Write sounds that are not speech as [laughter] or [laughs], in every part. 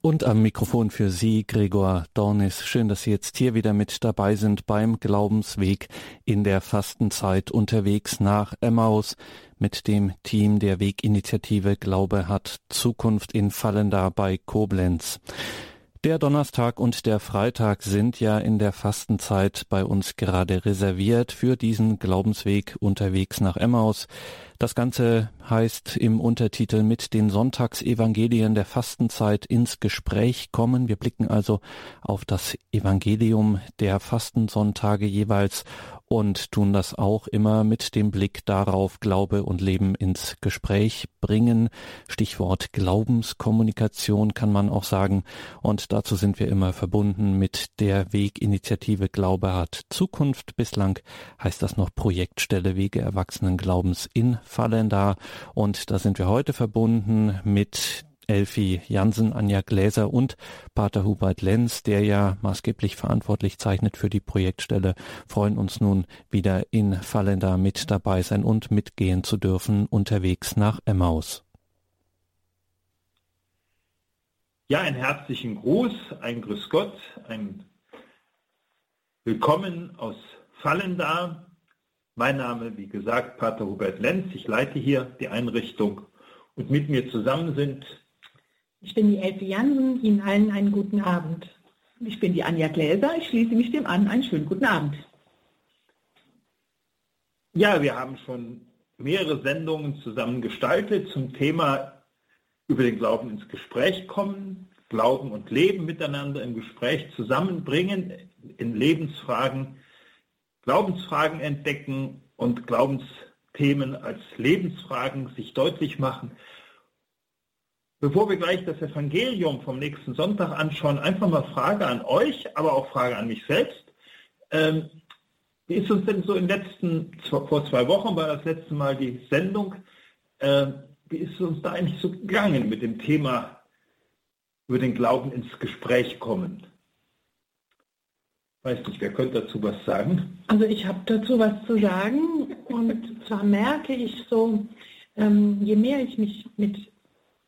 Und am Mikrofon für Sie, Gregor Dornis. Schön, dass Sie jetzt hier wieder mit dabei sind beim Glaubensweg in der Fastenzeit unterwegs nach Emmaus mit dem Team der Weginitiative Glaube hat Zukunft in Fallenda bei Koblenz. Der Donnerstag und der Freitag sind ja in der Fastenzeit bei uns gerade reserviert für diesen Glaubensweg unterwegs nach Emmaus. Das Ganze heißt im Untertitel mit den Sonntagsevangelien der Fastenzeit ins Gespräch kommen. Wir blicken also auf das Evangelium der Fastensonntage jeweils und tun das auch immer mit dem Blick darauf, Glaube und Leben ins Gespräch bringen. Stichwort Glaubenskommunikation kann man auch sagen. Und dazu sind wir immer verbunden mit der Weginitiative Glaube hat Zukunft. Bislang heißt das noch Projektstelle Wege Erwachsenen Glaubens in Fallenda. Und da sind wir heute verbunden mit Elfi Jansen, Anja Gläser und Pater Hubert Lenz, der ja maßgeblich verantwortlich zeichnet für die Projektstelle, freuen uns nun wieder in Fallenda mit dabei sein und mitgehen zu dürfen unterwegs nach Emmaus. Ja, einen herzlichen Gruß, ein Grüß Gott, ein Willkommen aus Fallenda. Mein Name, wie gesagt, Pater Hubert Lenz. Ich leite hier die Einrichtung und mit mir zusammen sind ich bin die Elke Jansen, Ihnen allen einen guten Abend. Ich bin die Anja Gläser, ich schließe mich dem an. Einen schönen guten Abend. Ja, wir haben schon mehrere Sendungen zusammen gestaltet zum Thema über den Glauben ins Gespräch kommen, Glauben und Leben miteinander im Gespräch zusammenbringen, in Lebensfragen, Glaubensfragen entdecken und Glaubensthemen als Lebensfragen sich deutlich machen. Bevor wir gleich das Evangelium vom nächsten Sonntag anschauen, einfach mal Frage an euch, aber auch Frage an mich selbst. Ähm, wie ist uns denn so in den letzten, vor zwei Wochen war das letzte Mal die Sendung, äh, wie ist es uns da eigentlich so gegangen mit dem Thema über den Glauben ins Gespräch kommen? Weiß nicht, wer könnte dazu was sagen? Also ich habe dazu was zu sagen und zwar merke ich so, ähm, je mehr ich mich mit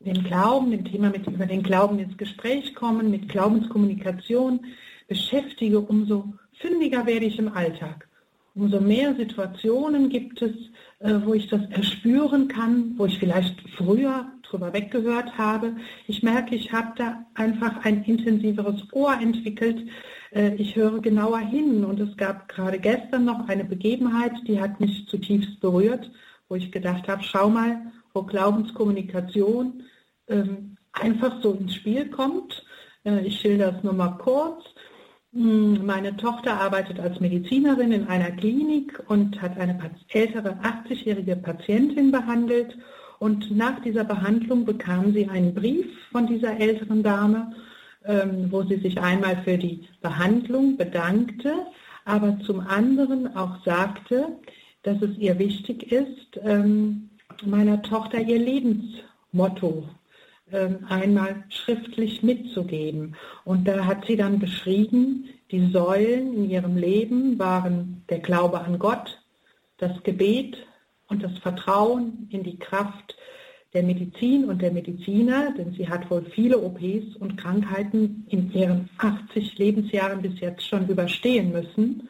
den Glauben, dem Thema mit über den Glauben ins Gespräch kommen, mit Glaubenskommunikation beschäftige, umso fündiger werde ich im Alltag. Umso mehr Situationen gibt es, äh, wo ich das erspüren kann, wo ich vielleicht früher drüber weggehört habe. Ich merke, ich habe da einfach ein intensiveres Ohr entwickelt. Äh, ich höre genauer hin und es gab gerade gestern noch eine Begebenheit, die hat mich zutiefst berührt, wo ich gedacht habe, schau mal, wo Glaubenskommunikation einfach so ins Spiel kommt. Äh, ich schilder das nur mal kurz. Hm, meine Tochter arbeitet als Medizinerin in einer Klinik und hat eine ältere 80-jährige Patientin behandelt. Und nach dieser Behandlung bekam sie einen Brief von dieser älteren Dame, ähm, wo sie sich einmal für die Behandlung bedankte, aber zum anderen auch sagte, dass es ihr wichtig ist, ähm, meiner Tochter ihr Lebensmotto ähm, einmal schriftlich mitzugeben. Und da hat sie dann beschrieben, die Säulen in ihrem Leben waren der Glaube an Gott, das Gebet und das Vertrauen in die Kraft der Medizin und der Mediziner, denn sie hat wohl viele OPs und Krankheiten in ihren 80 Lebensjahren bis jetzt schon überstehen müssen.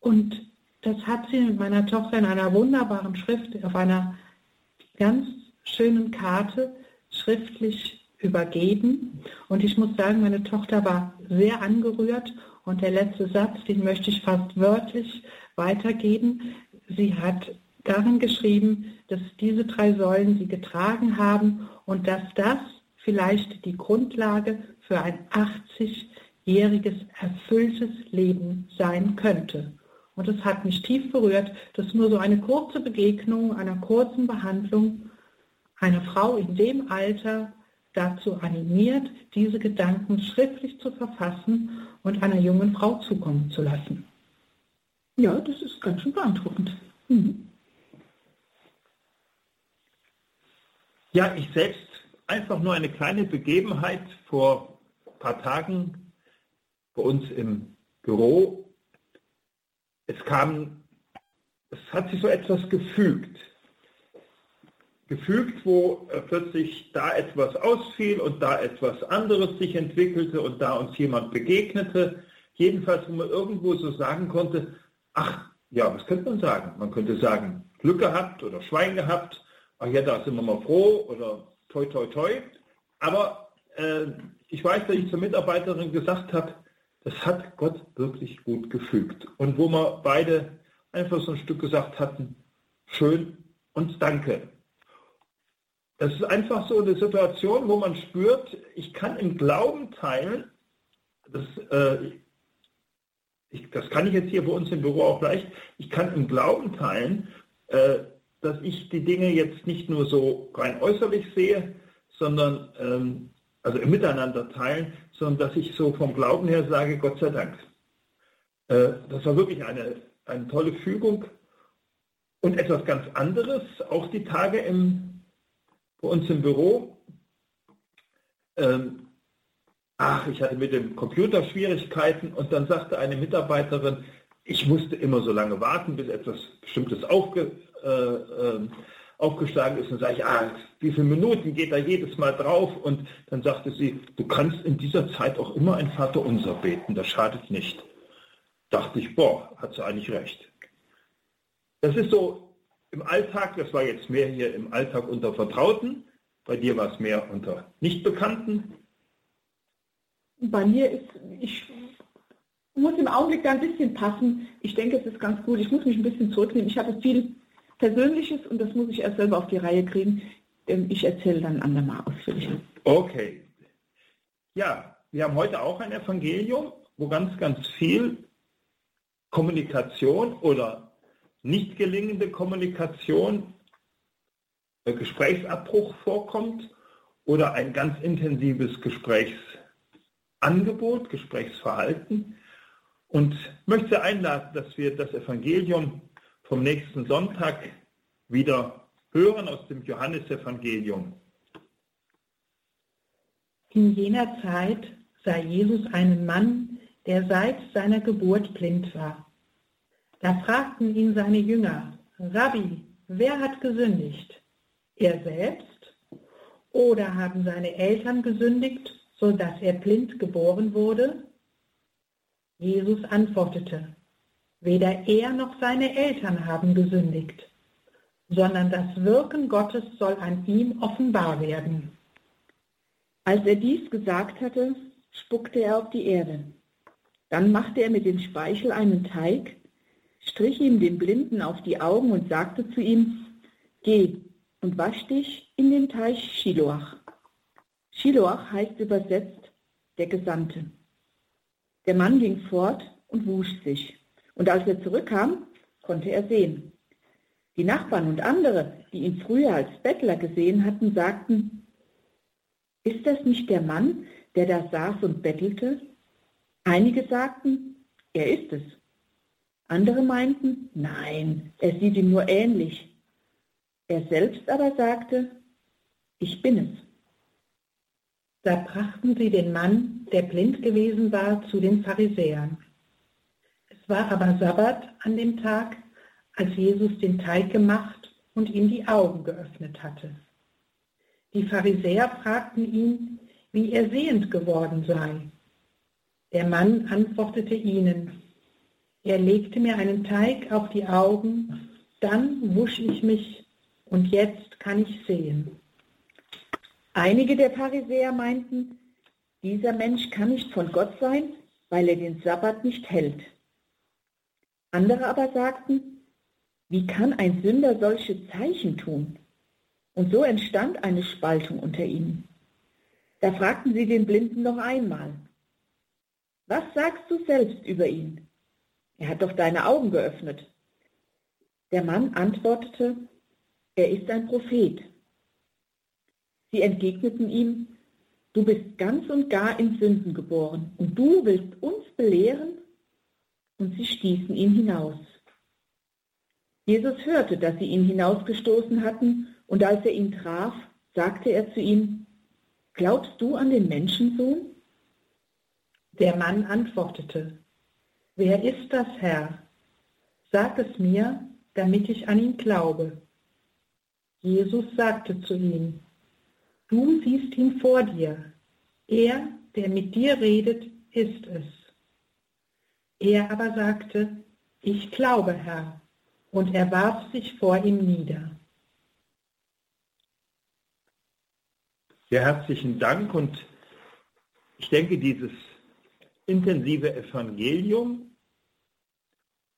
Und das hat sie mit meiner Tochter in einer wunderbaren Schrift auf einer ganz schönen Karte schriftlich übergeben. Und ich muss sagen, meine Tochter war sehr angerührt und der letzte Satz, den möchte ich fast wörtlich weitergeben. Sie hat darin geschrieben, dass diese drei Säulen sie getragen haben und dass das vielleicht die Grundlage für ein 80-jähriges erfülltes Leben sein könnte. Und es hat mich tief berührt, dass nur so eine kurze Begegnung, einer kurzen Behandlung eine Frau in dem Alter dazu animiert, diese Gedanken schriftlich zu verfassen und einer jungen Frau zukommen zu lassen. Ja, das ist ganz schön beeindruckend. Mhm. Ja, ich selbst einfach nur eine kleine Begebenheit vor ein paar Tagen bei uns im Büro. Es kam, es hat sich so etwas gefügt. Gefügt, wo äh, plötzlich da etwas ausfiel und da etwas anderes sich entwickelte und da uns jemand begegnete. Jedenfalls, wo man irgendwo so sagen konnte, ach, ja, was könnte man sagen? Man könnte sagen, Glück gehabt oder Schwein gehabt, ach ja, da sind wir mal froh oder toi, toi, toi. Aber äh, ich weiß, dass ich zur Mitarbeiterin gesagt habe, das hat Gott wirklich gut gefügt. Und wo wir beide einfach so ein Stück gesagt hatten, schön und danke. Das ist einfach so eine Situation, wo man spürt, ich kann im Glauben teilen, das, äh, ich, das kann ich jetzt hier bei uns im Büro auch leicht, ich kann im Glauben teilen, äh, dass ich die Dinge jetzt nicht nur so rein äußerlich sehe, sondern ähm, also im Miteinander teilen, sondern dass ich so vom Glauben her sage, Gott sei Dank. Äh, das war wirklich eine, eine tolle Fügung. Und etwas ganz anderes, auch die Tage im, bei uns im Büro. Ähm, ach, ich hatte mit dem Computer Schwierigkeiten und dann sagte eine Mitarbeiterin, ich musste immer so lange warten, bis etwas Bestimmtes aufge, äh, äh, aufgeschlagen ist und sage ich, ah, wie viele Minuten geht da jedes Mal drauf? Und dann sagte sie, du kannst in dieser Zeit auch immer ein Vaterunser beten, das schadet nicht. Dachte ich, boah, hat sie eigentlich recht. Das ist so im Alltag, das war jetzt mehr hier im Alltag unter Vertrauten, bei dir war es mehr unter Nichtbekannten. Bei mir ist, ich muss im Augenblick da ein bisschen passen. Ich denke, es ist ganz gut. Ich muss mich ein bisschen zurücknehmen. Ich habe viel Persönliches und das muss ich erst selber auf die Reihe kriegen. Ich erzähle dann andermal ausführlicher. Okay. Ja, wir haben heute auch ein Evangelium, wo ganz, ganz viel Kommunikation oder nicht gelingende Kommunikation, äh, Gesprächsabbruch vorkommt oder ein ganz intensives Gesprächsangebot, Gesprächsverhalten. Und möchte einladen, dass wir das Evangelium vom nächsten Sonntag wieder hören aus dem Johannesevangelium. In jener Zeit sah Jesus einen Mann, der seit seiner Geburt blind war. Da fragten ihn seine Jünger, Rabbi, wer hat gesündigt? Er selbst? Oder haben seine Eltern gesündigt, so dass er blind geboren wurde? Jesus antwortete, weder er noch seine Eltern haben gesündigt, sondern das Wirken Gottes soll an ihm offenbar werden. Als er dies gesagt hatte, spuckte er auf die Erde. Dann machte er mit dem Speichel einen Teig, strich ihm den Blinden auf die Augen und sagte zu ihm, Geh und wasch dich in den Teich Shiloach. Shiloach heißt übersetzt der Gesandte. Der Mann ging fort und wusch sich. Und als er zurückkam, konnte er sehen. Die Nachbarn und andere, die ihn früher als Bettler gesehen hatten, sagten, ist das nicht der Mann, der da saß und bettelte? Einige sagten, er ist es. Andere meinten, nein, er sieht ihm nur ähnlich. Er selbst aber sagte, ich bin es. Da brachten sie den Mann, der blind gewesen war, zu den Pharisäern. Es war aber Sabbat an dem Tag, als Jesus den Teig gemacht und ihm die Augen geöffnet hatte. Die Pharisäer fragten ihn, wie er sehend geworden sei. Der Mann antwortete ihnen, er legte mir einen Teig auf die Augen, dann wusch ich mich und jetzt kann ich sehen. Einige der Pharisäer meinten, dieser Mensch kann nicht von Gott sein, weil er den Sabbat nicht hält. Andere aber sagten, wie kann ein Sünder solche Zeichen tun? Und so entstand eine Spaltung unter ihnen. Da fragten sie den Blinden noch einmal, was sagst du selbst über ihn? Er hat doch deine Augen geöffnet. Der Mann antwortete, er ist ein Prophet. Sie entgegneten ihm, du bist ganz und gar in Sünden geboren und du willst uns belehren? Und sie stießen ihn hinaus. Jesus hörte, dass sie ihn hinausgestoßen hatten, und als er ihn traf, sagte er zu ihm, Glaubst du an den Menschensohn? Der Mann antwortete, Wer ist das, Herr? Sag es mir, damit ich an ihn glaube. Jesus sagte zu ihm, du siehst ihn vor dir. Er, der mit dir redet, ist es. Er aber sagte, ich glaube, Herr, und er warf sich vor ihm nieder. Sehr herzlichen Dank und ich denke, dieses intensive Evangelium,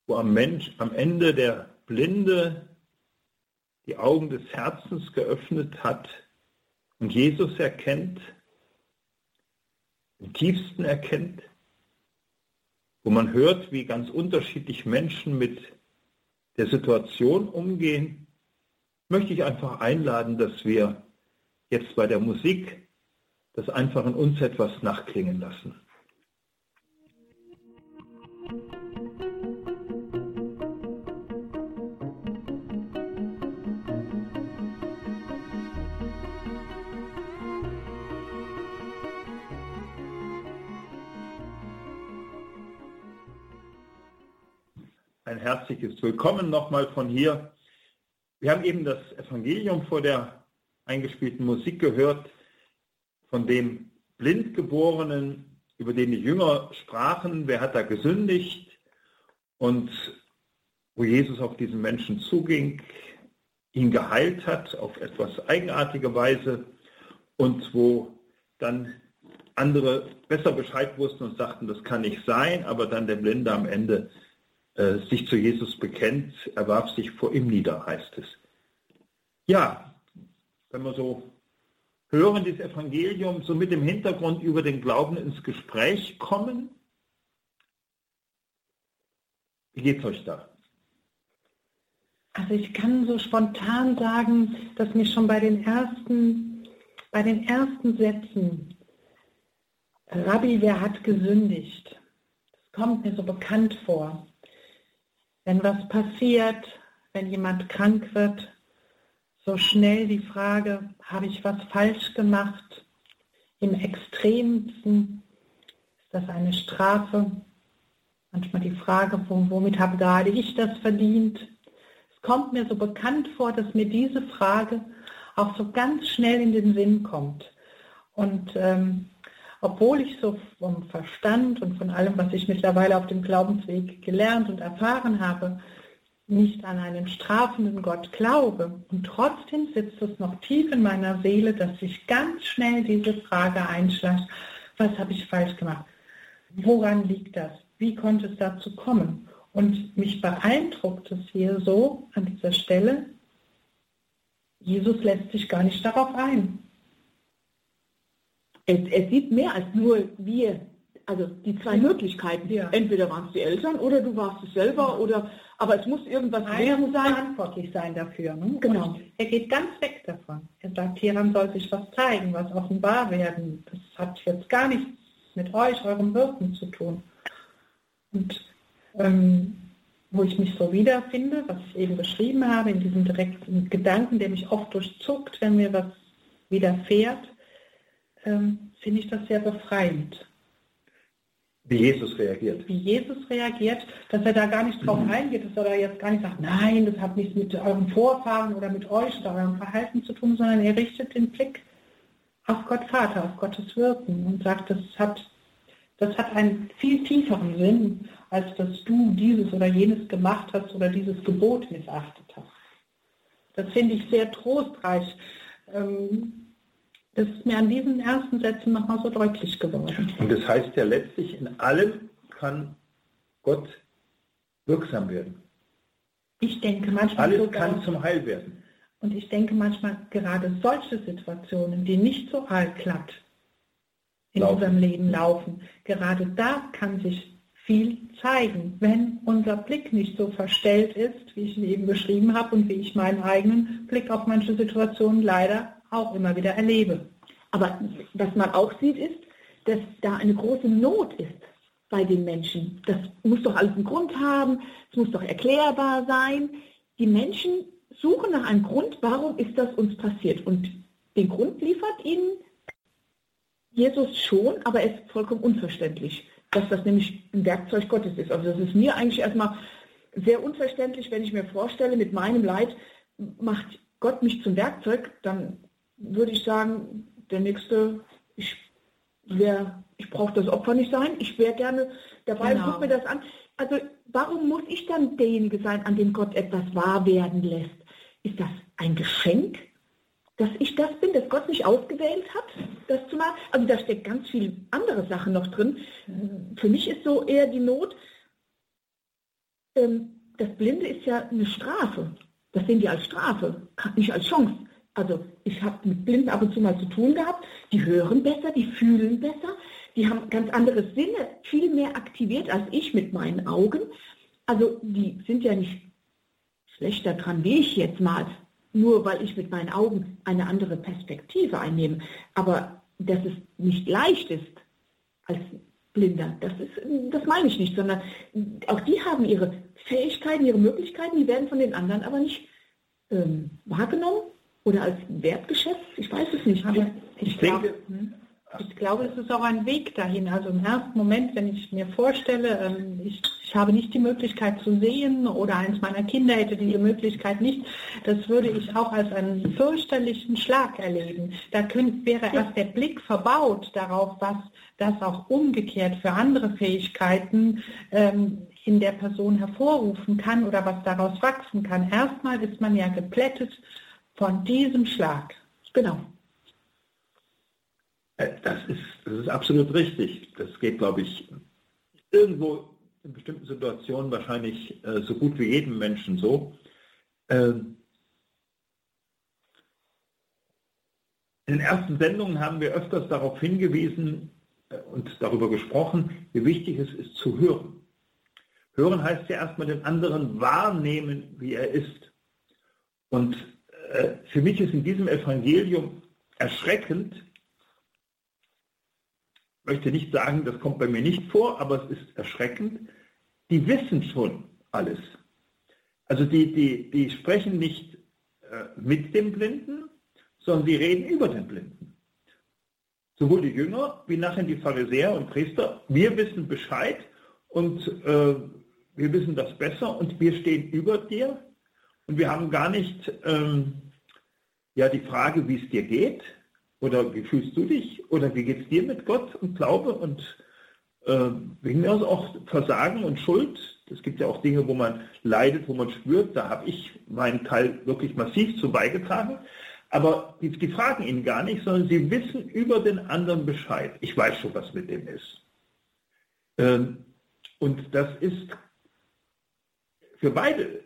wo am, Mensch, am Ende der Blinde die Augen des Herzens geöffnet hat und Jesus erkennt, im tiefsten erkennt, wo man hört, wie ganz unterschiedlich Menschen mit der Situation umgehen, möchte ich einfach einladen, dass wir jetzt bei der Musik das einfach in uns etwas nachklingen lassen. Herzliches Willkommen nochmal von hier. Wir haben eben das Evangelium vor der eingespielten Musik gehört, von dem Blindgeborenen, über den die Jünger sprachen, wer hat da gesündigt und wo Jesus auf diesen Menschen zuging, ihn geheilt hat auf etwas eigenartige Weise und wo dann andere besser Bescheid wussten und sagten, das kann nicht sein, aber dann der Blinde am Ende äh, sich zu Jesus bekennt, er warf sich vor ihm nieder, heißt es. Ja, wenn wir so hören, dieses Evangelium, so mit dem Hintergrund über den Glauben ins Gespräch kommen, wie geht es euch da? Also ich kann so spontan sagen, dass mir schon bei den ersten, bei den ersten Sätzen, Rabbi, wer hat gesündigt? Das kommt mir so bekannt vor. Wenn was passiert, wenn jemand krank wird, so schnell die Frage, habe ich was falsch gemacht? Im extremsten ist das eine Strafe. Manchmal die Frage, womit habe gerade ich das verdient? Es kommt mir so bekannt vor, dass mir diese Frage auch so ganz schnell in den Sinn kommt. Und ähm, obwohl ich so vom Verstand und von allem, was ich mittlerweile auf dem Glaubensweg gelernt und erfahren habe, nicht an einen strafenden Gott glaube. Und trotzdem sitzt es noch tief in meiner Seele, dass sich ganz schnell diese Frage einschleicht, was habe ich falsch gemacht? Woran liegt das? Wie konnte es dazu kommen? Und mich beeindruckt es hier so an dieser Stelle, Jesus lässt sich gar nicht darauf ein. Es, es sieht mehr als nur wir, also die zwei Möglichkeiten. Ja. Entweder waren es die Eltern oder du warst es selber oder aber es muss irgendwas gewesen sein. verantwortlich sein dafür. Ne? Genau. Und er geht ganz weg davon. Er sagt, hieran soll sich was zeigen, was offenbar werden. Das hat jetzt gar nichts mit euch, eurem Wirken zu tun. Und ähm, wo ich mich so wiederfinde, was ich eben beschrieben habe, in diesem direkten Gedanken, der mich oft durchzuckt, wenn mir was widerfährt, ähm, finde ich das sehr befreiend. Wie Jesus reagiert. Wie Jesus reagiert, dass er da gar nicht drauf mhm. eingeht, dass er da jetzt gar nicht sagt, nein, das hat nichts mit euren Vorfahren oder mit euch oder eurem Verhalten zu tun, sondern er richtet den Blick auf Gott Vater, auf Gottes Wirken und sagt, das hat, das hat einen viel tieferen Sinn, als dass du dieses oder jenes gemacht hast oder dieses Gebot missachtet hast. Das finde ich sehr trostreich. Ähm, das ist mir an diesen ersten Sätzen nochmal so deutlich geworden. Und das heißt ja letztlich, in allem kann Gott wirksam werden. Ich denke manchmal. Alles sogar, kann zum Heil werden. Und ich denke manchmal gerade solche Situationen, die nicht so allglatt in laufen. unserem Leben laufen, gerade da kann sich viel zeigen, wenn unser Blick nicht so verstellt ist, wie ich ihn eben beschrieben habe und wie ich meinen eigenen Blick auf manche Situationen leider auch immer wieder erlebe. Aber was man auch sieht, ist, dass da eine große Not ist bei den Menschen. Das muss doch alles einen Grund haben, es muss doch erklärbar sein. Die Menschen suchen nach einem Grund, warum ist das uns passiert. Und den Grund liefert ihnen Jesus schon, aber er ist vollkommen unverständlich, dass das nämlich ein Werkzeug Gottes ist. Also das ist mir eigentlich erstmal sehr unverständlich, wenn ich mir vorstelle, mit meinem Leid macht Gott mich zum Werkzeug, dann würde ich sagen, der nächste, ich wäre, ich brauche das Opfer nicht sein, ich wäre gerne dabei, genau. guck mir das an. Also warum muss ich dann derjenige sein, an dem Gott etwas wahr werden lässt? Ist das ein Geschenk, dass ich das bin, dass Gott mich ausgewählt hat, das zu machen? Also da steckt ganz viel andere Sachen noch drin. Für mich ist so eher die Not, ähm, das Blinde ist ja eine Strafe. Das sehen die als Strafe, nicht als Chance. Also ich habe mit Blinden ab und zu mal zu tun gehabt. Die hören besser, die fühlen besser, die haben ganz andere Sinne, viel mehr aktiviert als ich mit meinen Augen. Also die sind ja nicht schlechter dran wie ich jetzt mal, nur weil ich mit meinen Augen eine andere Perspektive einnehme. Aber dass es nicht leicht ist als Blinder, das, ist, das meine ich nicht, sondern auch die haben ihre Fähigkeiten, ihre Möglichkeiten, die werden von den anderen aber nicht ähm, wahrgenommen oder als Wertgeschäft. Ich weiß es nicht. Aber ich, ich denke, hm? Ich glaube, es ist auch ein Weg dahin. Also im ersten Moment, wenn ich mir vorstelle, ähm, ich, ich, habe nicht die Möglichkeit zu sehen oder eins meiner Kinder hätte diese Möglichkeit nicht, das würde ich auch als einen fürchterlichen Schlag erleben. Da könnte, wäre erst der Blick verbaut darauf, was das auch umgekehrt für andere Fähigkeiten ähm, in der Person hervorrufen kann oder was daraus wachsen kann. Erstmal ist man ja geplättet von diesem Schlag. Genau. Äh, das ist, das ist absolut richtig. Das geht, glaube ich, irgendwo in bestimmten Situationen wahrscheinlich äh, so gut wie jedem Menschen so. Ähm, in den ersten Sendungen haben wir öfters darauf hingewiesen äh, und darüber gesprochen, wie wichtig es ist zu hören. Hören heißt ja erstmal den anderen wahrnehmen, wie er ist. Und für mich ist in diesem Evangelium erschreckend, möchte nicht sagen, das kommt bei mir nicht vor, aber es ist erschreckend. Die wissen schon alles. Also die, die, die sprechen nicht äh, mit dem Blinden, sondern sie reden über den Blinden. Sowohl die Jünger wie nachher die Pharisäer und Priester. Wir wissen Bescheid und äh, wir wissen das besser und wir stehen über dir und wir haben gar nicht ähm, ja, die Frage, wie es dir geht, oder wie fühlst du dich? Oder wie geht es dir mit Gott und Glaube und äh, wegen mir auch Versagen und Schuld? Es gibt ja auch Dinge, wo man leidet, wo man spürt, da habe ich meinen Teil wirklich massiv zu beigetragen. Aber die, die, fragen ihn gar nicht, sondern sie wissen über den anderen Bescheid. Ich weiß schon, was mit dem ist. Ähm, und das ist für beide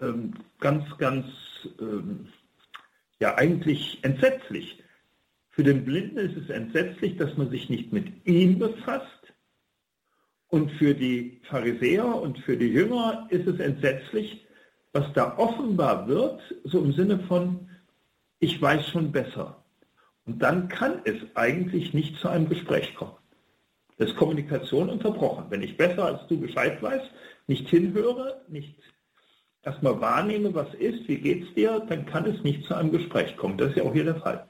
ähm, ganz, ganz ähm, ja eigentlich entsetzlich. Für den Blinden ist es entsetzlich, dass man sich nicht mit ihm befasst. Und für die Pharisäer und für die Jünger ist es entsetzlich, was da offenbar wird, so im Sinne von, ich weiß schon besser. Und dann kann es eigentlich nicht zu einem Gespräch kommen. Das ist Kommunikation unterbrochen. Wenn ich besser als du Bescheid weiß, nicht hinhöre, nicht erstmal wahrnehme, was ist, wie geht es dir, dann kann es nicht zu einem Gespräch kommen. Das ist ja auch hier der Fall.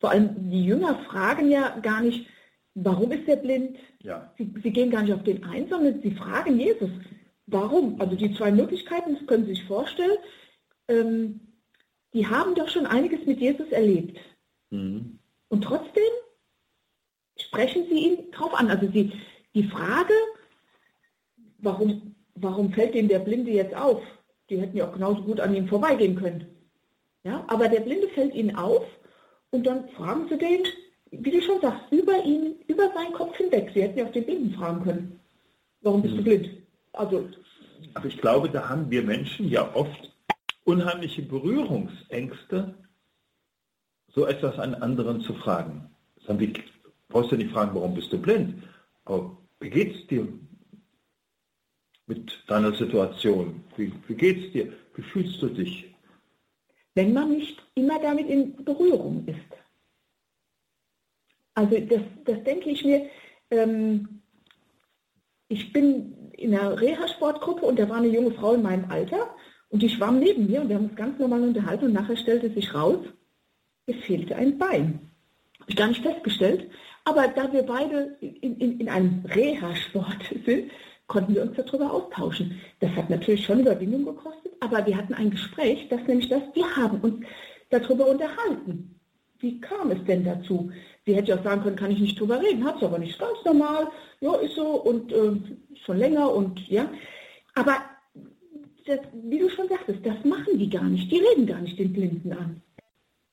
Vor allem die Jünger fragen ja gar nicht, warum ist er blind? Ja. Sie, sie, gehen gar nicht auf den ein, sondern sie fragen Jesus, warum? Also die zwei Möglichkeiten, das können Sie sich vorstellen, ähm, die haben doch schon einiges mit Jesus erlebt. Mhm. Und trotzdem sprechen sie ihn drauf an. Also sie, die Frage, warum, warum fällt Ihnen der Blinde jetzt auf? Die hätten ja auch genauso gut an ihm vorbeigehen können. Ja, aber der Blinde fällt ihnen auf und dann fragen sie den, wie du schon sagst, über ihn, über seinen Kopf hinweg. Sie hätten ja auch den Blinden fragen können. Warum bist du hm. blind? Also. Aber ich glaube, da haben wir Menschen ja oft unheimliche Berührungsängste, so etwas an anderen zu fragen. Sagen wir, brauchst du nicht fragen, warum bist du blind? Aber wie geht es dir? Mit deiner Situation? Wie, wie es dir? Wie fühlst du dich? Wenn man nicht immer damit in Berührung ist. Also das, das denke ich mir, ähm, ich bin in einer Reha-Sportgruppe und da war eine junge Frau in meinem Alter und die schwamm neben mir und wir haben uns ganz normal unterhalten und nachher stellte sich raus, es fehlte ein Bein. Habe ich gar nicht festgestellt. Aber da wir beide in, in, in einem Reha-Sport [laughs] sind, konnten wir uns darüber austauschen. Das hat natürlich schon Überwindung gekostet, aber wir hatten ein Gespräch, das nämlich das, wir haben uns darüber unterhalten. Wie kam es denn dazu? Sie hätte auch sagen können, kann ich nicht drüber reden, hat es aber nicht, ganz normal, ja, ist so und äh, schon länger und ja. Aber das, wie du schon sagtest, das machen die gar nicht, die reden gar nicht den Blinden an.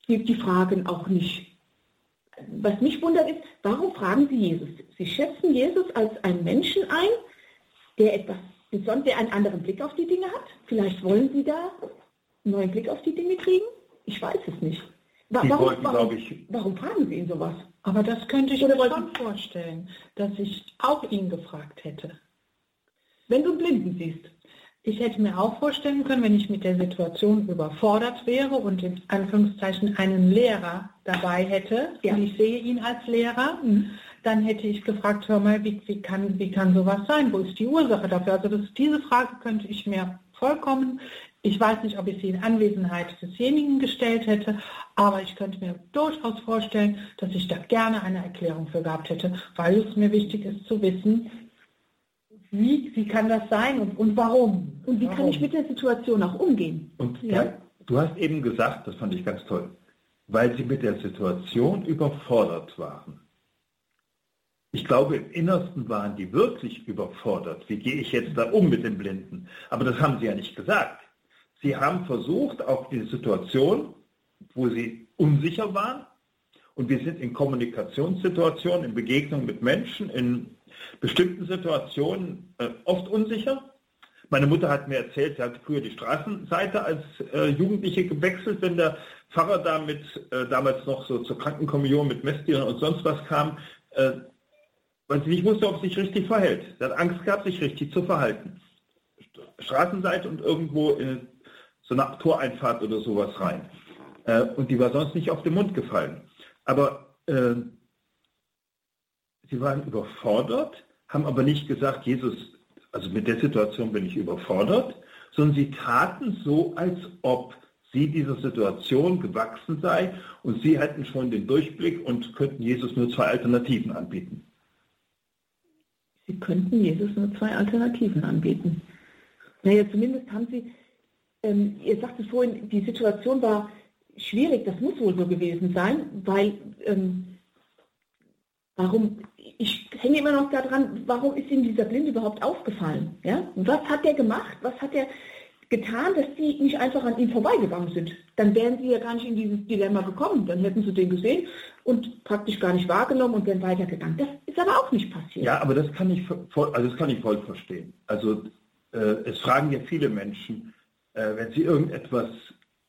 Die, die fragen auch nicht. Was mich wundert ist, warum fragen sie Jesus? Sie schätzen Jesus als einen Menschen ein, der etwas besonders, der einen anderen Blick auf die Dinge hat. Vielleicht wollen sie da einen neuen Blick auf die Dinge kriegen. Ich weiß es nicht. Wa warum, wollten, warum, ich, warum, fragen Sie ihn sowas? Aber das könnte ich Oder mir schon vorstellen, dass ich auch ihn gefragt hätte. Wenn du einen Blinden siehst, ich hätte mir auch vorstellen können, wenn ich mit der Situation überfordert wäre und in Anführungszeichen einen Lehrer dabei hätte, ja. und ich sehe ihn als Lehrer, mhm. Dann hätte ich gefragt, hör mal, wie, wie, kann, wie kann sowas sein? Wo ist die Ursache dafür? Also das, diese Frage könnte ich mir vollkommen ich weiß nicht, ob ich sie in Anwesenheit desjenigen gestellt hätte, aber ich könnte mir durchaus vorstellen, dass ich da gerne eine Erklärung für gehabt hätte, weil es mir wichtig ist zu wissen, wie, wie kann das sein und, und warum? Und wie warum? kann ich mit der Situation auch umgehen? Und ja? du hast eben gesagt, das fand ich ganz toll, weil sie mit der Situation überfordert waren. Ich glaube, im Innersten waren die wirklich überfordert. Wie gehe ich jetzt da um mit dem Blinden? Aber das haben sie ja nicht gesagt. Sie haben versucht, auch die Situation, wo sie unsicher waren, und wir sind in Kommunikationssituationen, in Begegnungen mit Menschen, in bestimmten Situationen äh, oft unsicher. Meine Mutter hat mir erzählt, sie hat früher die Straßenseite als äh, Jugendliche gewechselt, wenn der Pfarrer da mit, äh, damals noch so zur Krankenkommunion mit Messdienern und sonst was kam, äh, weil sie nicht wusste, ob sie sich richtig verhält. Sie hat Angst gehabt, sich richtig zu verhalten. Straßenseite und irgendwo in so eine Toreinfahrt oder sowas rein. Äh, und die war sonst nicht auf den Mund gefallen. Aber äh, sie waren überfordert, haben aber nicht gesagt, Jesus, also mit der Situation bin ich überfordert, sondern sie taten so, als ob sie dieser Situation gewachsen sei und sie hätten schon den Durchblick und könnten Jesus nur zwei Alternativen anbieten. Sie könnten Jesus nur zwei Alternativen anbieten. Naja, zumindest haben sie ähm, ihr sagtet vorhin, die Situation war schwierig, das muss wohl so gewesen sein, weil ähm, warum, ich hänge immer noch daran, warum ist ihm dieser Blind überhaupt aufgefallen? Ja? Was hat er gemacht? Was hat er getan, dass die nicht einfach an ihm vorbeigegangen sind? Dann wären sie ja gar nicht in dieses Dilemma gekommen. Dann hätten sie den gesehen und praktisch gar nicht wahrgenommen und wären weitergegangen. Das ist aber auch nicht passiert. Ja, aber das kann ich voll, also das kann ich voll verstehen. Also äh, es fragen ja viele Menschen, äh, wenn Sie irgendetwas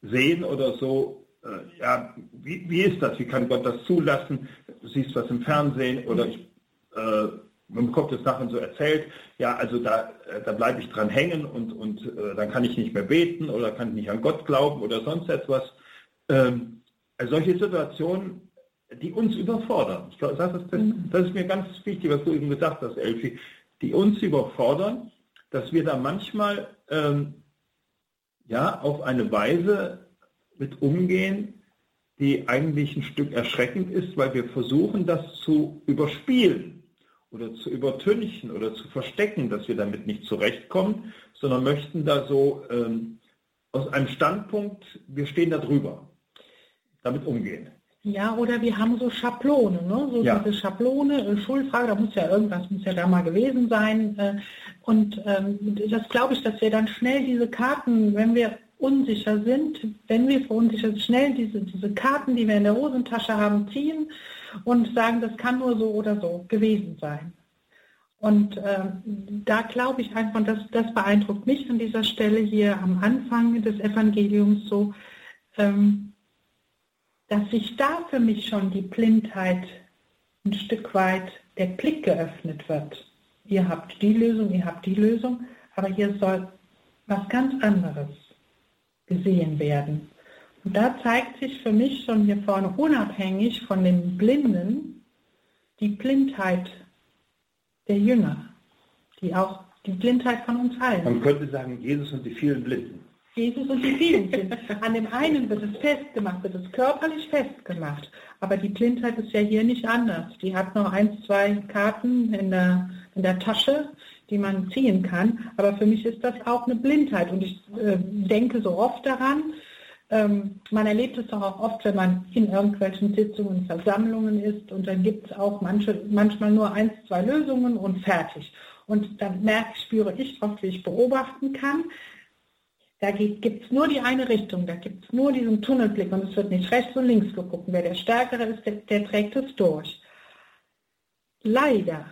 sehen oder so, äh, ja, wie, wie ist das? Wie kann Gott das zulassen? Du siehst was im Fernsehen oder ich, äh, man bekommt es nachher so erzählt, ja, also da, äh, da bleibe ich dran hängen und, und äh, dann kann ich nicht mehr beten oder kann ich nicht an Gott glauben oder sonst etwas. Ähm, also solche Situationen, die uns überfordern. Ich glaube, das, ist, das, mhm. das ist mir ganz wichtig, was du eben gesagt hast, Elfi, die uns überfordern, dass wir da manchmal ähm, ja, auf eine Weise mit umgehen, die eigentlich ein Stück erschreckend ist, weil wir versuchen, das zu überspielen oder zu übertünchen oder zu verstecken, dass wir damit nicht zurechtkommen, sondern möchten da so ähm, aus einem Standpunkt, wir stehen da drüber, damit umgehen. Ja, oder wir haben so Schablonen, ne? so ja. diese Schablone, äh, Schulfrage, da muss ja irgendwas, muss ja da mal gewesen sein. Äh, und ähm, das glaube ich, dass wir dann schnell diese Karten, wenn wir unsicher sind, wenn wir verunsichert sind, schnell diese, diese Karten, die wir in der Hosentasche haben, ziehen und sagen, das kann nur so oder so gewesen sein. Und ähm, da glaube ich einfach, das, das beeindruckt mich an dieser Stelle hier am Anfang des Evangeliums so, ähm, dass sich da für mich schon die Blindheit ein Stück weit der Blick geöffnet wird. Ihr habt die Lösung, ihr habt die Lösung, aber hier soll was ganz anderes gesehen werden. Und da zeigt sich für mich schon hier vorne unabhängig von den Blinden die Blindheit der Jünger, die auch die Blindheit von uns allen. Man könnte sagen, Jesus und die vielen Blinden. Jesus und die vielen sind. An dem einen wird es festgemacht, wird es körperlich festgemacht. Aber die Blindheit ist ja hier nicht anders. Die hat noch ein, zwei Karten in der, in der Tasche, die man ziehen kann. Aber für mich ist das auch eine Blindheit. Und ich äh, denke so oft daran, ähm, man erlebt es doch auch oft, wenn man in irgendwelchen Sitzungen, Versammlungen ist und dann gibt es auch manche, manchmal nur eins, zwei Lösungen und fertig. Und dann merke, spüre ich oft, wie ich beobachten kann, da gibt es nur die eine Richtung, da gibt es nur diesen Tunnelblick und es wird nicht rechts und links geguckt. Wer der Stärkere ist, der, der trägt es durch. Leider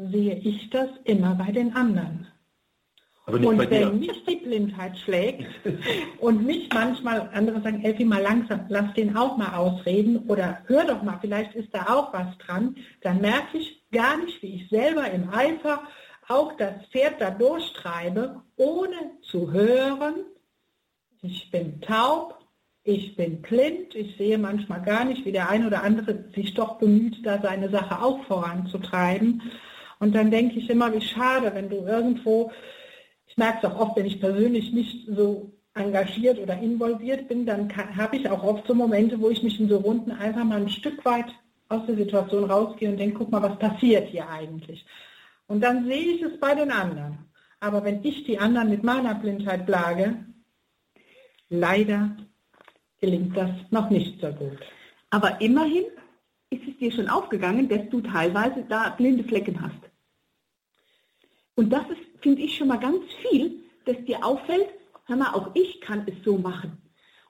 sehe ich das immer bei den anderen. Und wenn mich die Blindheit schlägt und mich manchmal andere sagen, Elfi, mal langsam, lass den auch mal ausreden oder hör doch mal, vielleicht ist da auch was dran, dann merke ich gar nicht, wie ich selber im Eifer auch das Pferd da durchtreibe, ohne zu hören, ich bin taub, ich bin blind, ich sehe manchmal gar nicht, wie der eine oder andere sich doch bemüht, da seine Sache auch voranzutreiben. Und dann denke ich immer, wie schade, wenn du irgendwo, merke es auch oft, wenn ich persönlich nicht so engagiert oder involviert bin, dann habe ich auch oft so Momente, wo ich mich in so Runden einfach mal ein Stück weit aus der Situation rausgehe und denke, guck mal, was passiert hier eigentlich. Und dann sehe ich es bei den anderen. Aber wenn ich die anderen mit meiner Blindheit plage, leider gelingt das noch nicht so gut. Aber immerhin ist es dir schon aufgegangen, dass du teilweise da blinde Flecken hast. Und das ist, finde ich, schon mal ganz viel, dass dir auffällt, hör mal, auch ich kann es so machen.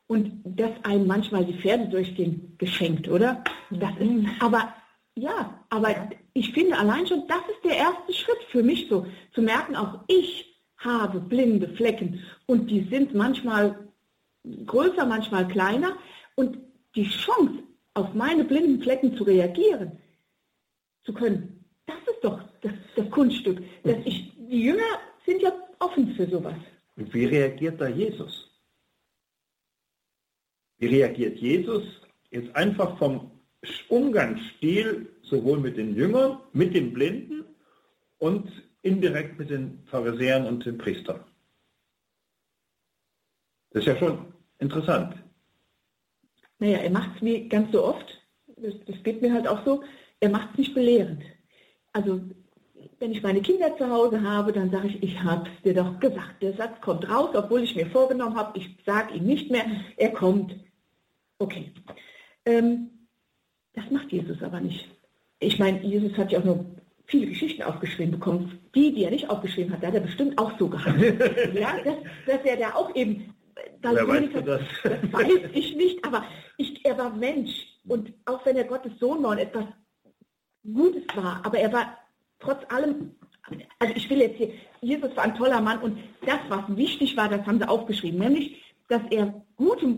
Und dass einem manchmal die Pferde durchgehen geschenkt, oder? Das ist, mhm. aber ja, aber ja. ich finde allein schon, das ist der erste Schritt für mich so, zu merken, auch ich habe blinde Flecken und die sind manchmal größer, manchmal kleiner. Und die Chance, auf meine blinden Flecken zu reagieren zu können, das ist doch das, das Kunststück. Dass ich, die Jünger sind ja offen für sowas. Und wie reagiert da Jesus? Wie reagiert Jesus jetzt einfach vom Umgangsstil sowohl mit den Jüngern, mit den Blinden und indirekt mit den Pharisäern und den Priestern? Das ist ja schon interessant. Naja, er macht es wie ganz so oft, das, das geht mir halt auch so, er macht es nicht belehrend. Also wenn ich meine Kinder zu Hause habe, dann sage ich, ich habe es dir doch gesagt. Der Satz kommt raus, obwohl ich mir vorgenommen habe, ich sage ihn nicht mehr, er kommt. Okay. Ähm, das macht Jesus aber nicht. Ich meine, Jesus hat ja auch nur viele Geschichten aufgeschrieben bekommen. Die, die er nicht aufgeschrieben hat, da hat er bestimmt auch so gehabt. [laughs] ja, dass, dass er da auch eben Wer weiß das? das weiß ich nicht, aber ich, er war Mensch. Und auch wenn er Gottes Sohn war und etwas Gutes war, aber er war trotz allem, also ich will jetzt hier, Jesus war ein toller Mann und das, was wichtig war, das haben sie aufgeschrieben, nämlich, dass er gute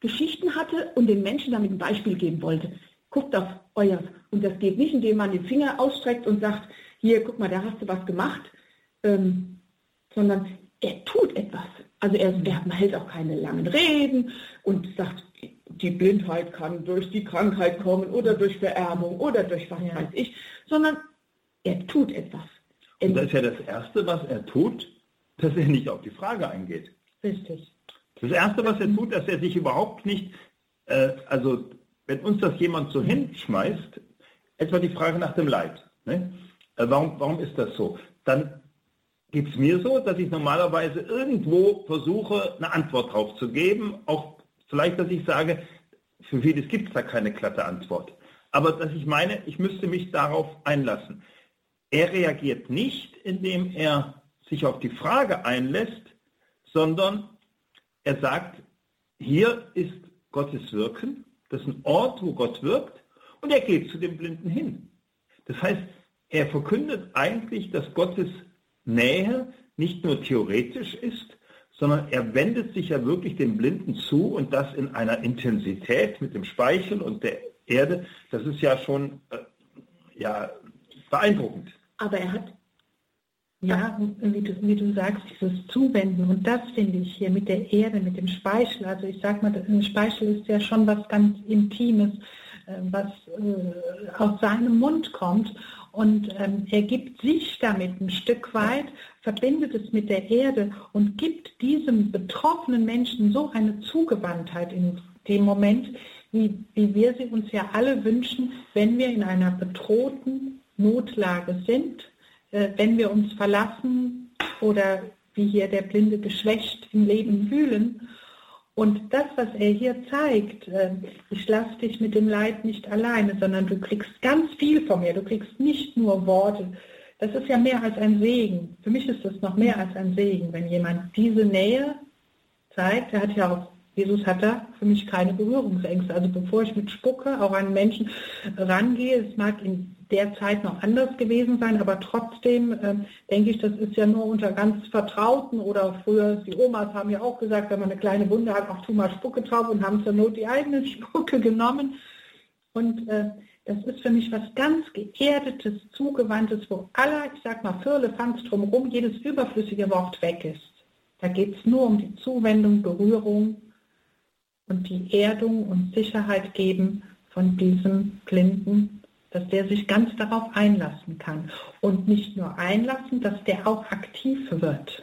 Geschichten hatte und den Menschen damit ein Beispiel geben wollte. Guckt auf euer. Und das geht nicht, indem man den Finger ausstreckt und sagt, hier, guck mal, da hast du was gemacht, ähm, sondern er tut etwas. Also er, er hält auch keine langen Reden und sagt, die Blindheit kann durch die Krankheit kommen oder durch Vererbung oder durch was ja. weiß ich, sondern er tut etwas. Und das ist ja das Erste, was er tut, dass er nicht auf die Frage eingeht. Richtig. Das Erste, was er tut, dass er sich überhaupt nicht, äh, also wenn uns das jemand so hinschmeißt, etwa die Frage nach dem Leid. Ne? Äh, warum, warum ist das so? Dann geht es mir so, dass ich normalerweise irgendwo versuche, eine Antwort drauf zu geben. Auch vielleicht, dass ich sage, für vieles gibt es da keine glatte Antwort. Aber dass ich meine, ich müsste mich darauf einlassen. Er reagiert nicht, indem er sich auf die Frage einlässt, sondern er sagt, hier ist Gottes Wirken, das ist ein Ort, wo Gott wirkt, und er geht zu dem Blinden hin. Das heißt, er verkündet eigentlich, dass Gottes Nähe nicht nur theoretisch ist, sondern er wendet sich ja wirklich dem Blinden zu und das in einer Intensität mit dem Speichel und der Erde, das ist ja schon äh, ja, beeindruckend. Aber er hat, ja, wie du, wie du sagst, dieses Zuwenden. Und das finde ich hier mit der Erde, mit dem Speichel, also ich sag mal, ein Speichel ist ja schon was ganz Intimes, äh, was äh, aus seinem Mund kommt. Und ähm, er gibt sich damit ein Stück weit, verbindet es mit der Erde und gibt diesem betroffenen Menschen so eine Zugewandtheit in dem Moment, wie, wie wir sie uns ja alle wünschen, wenn wir in einer bedrohten Notlage sind, äh, wenn wir uns verlassen oder wie hier der Blinde geschwächt im Leben fühlen. Und das, was er hier zeigt, äh, ich lasse dich mit dem Leid nicht alleine, sondern du kriegst ganz viel von mir. Du kriegst nicht nur Worte. Das ist ja mehr als ein Segen. Für mich ist das noch mehr als ein Segen, wenn jemand diese Nähe zeigt. Er hat ja auch Jesus hat da für mich keine Berührungsängste. Also bevor ich mit Spucke auch an Menschen rangehe, es mag in der Zeit noch anders gewesen sein, aber trotzdem äh, denke ich, das ist ja nur unter ganz Vertrauten oder früher, die Omas haben ja auch gesagt, wenn man eine kleine Wunde hat, auch tu mal Spucke drauf und haben zur Not die eigene [laughs] Spucke genommen. Und äh, das ist für mich was ganz Geerdetes, Zugewandtes, wo aller, ich sag mal, Firlefanz drumherum, jedes überflüssige Wort weg ist. Da geht es nur um die Zuwendung, Berührung, und die Erdung und Sicherheit geben von diesem Blinden, dass der sich ganz darauf einlassen kann. Und nicht nur einlassen, dass der auch aktiv wird.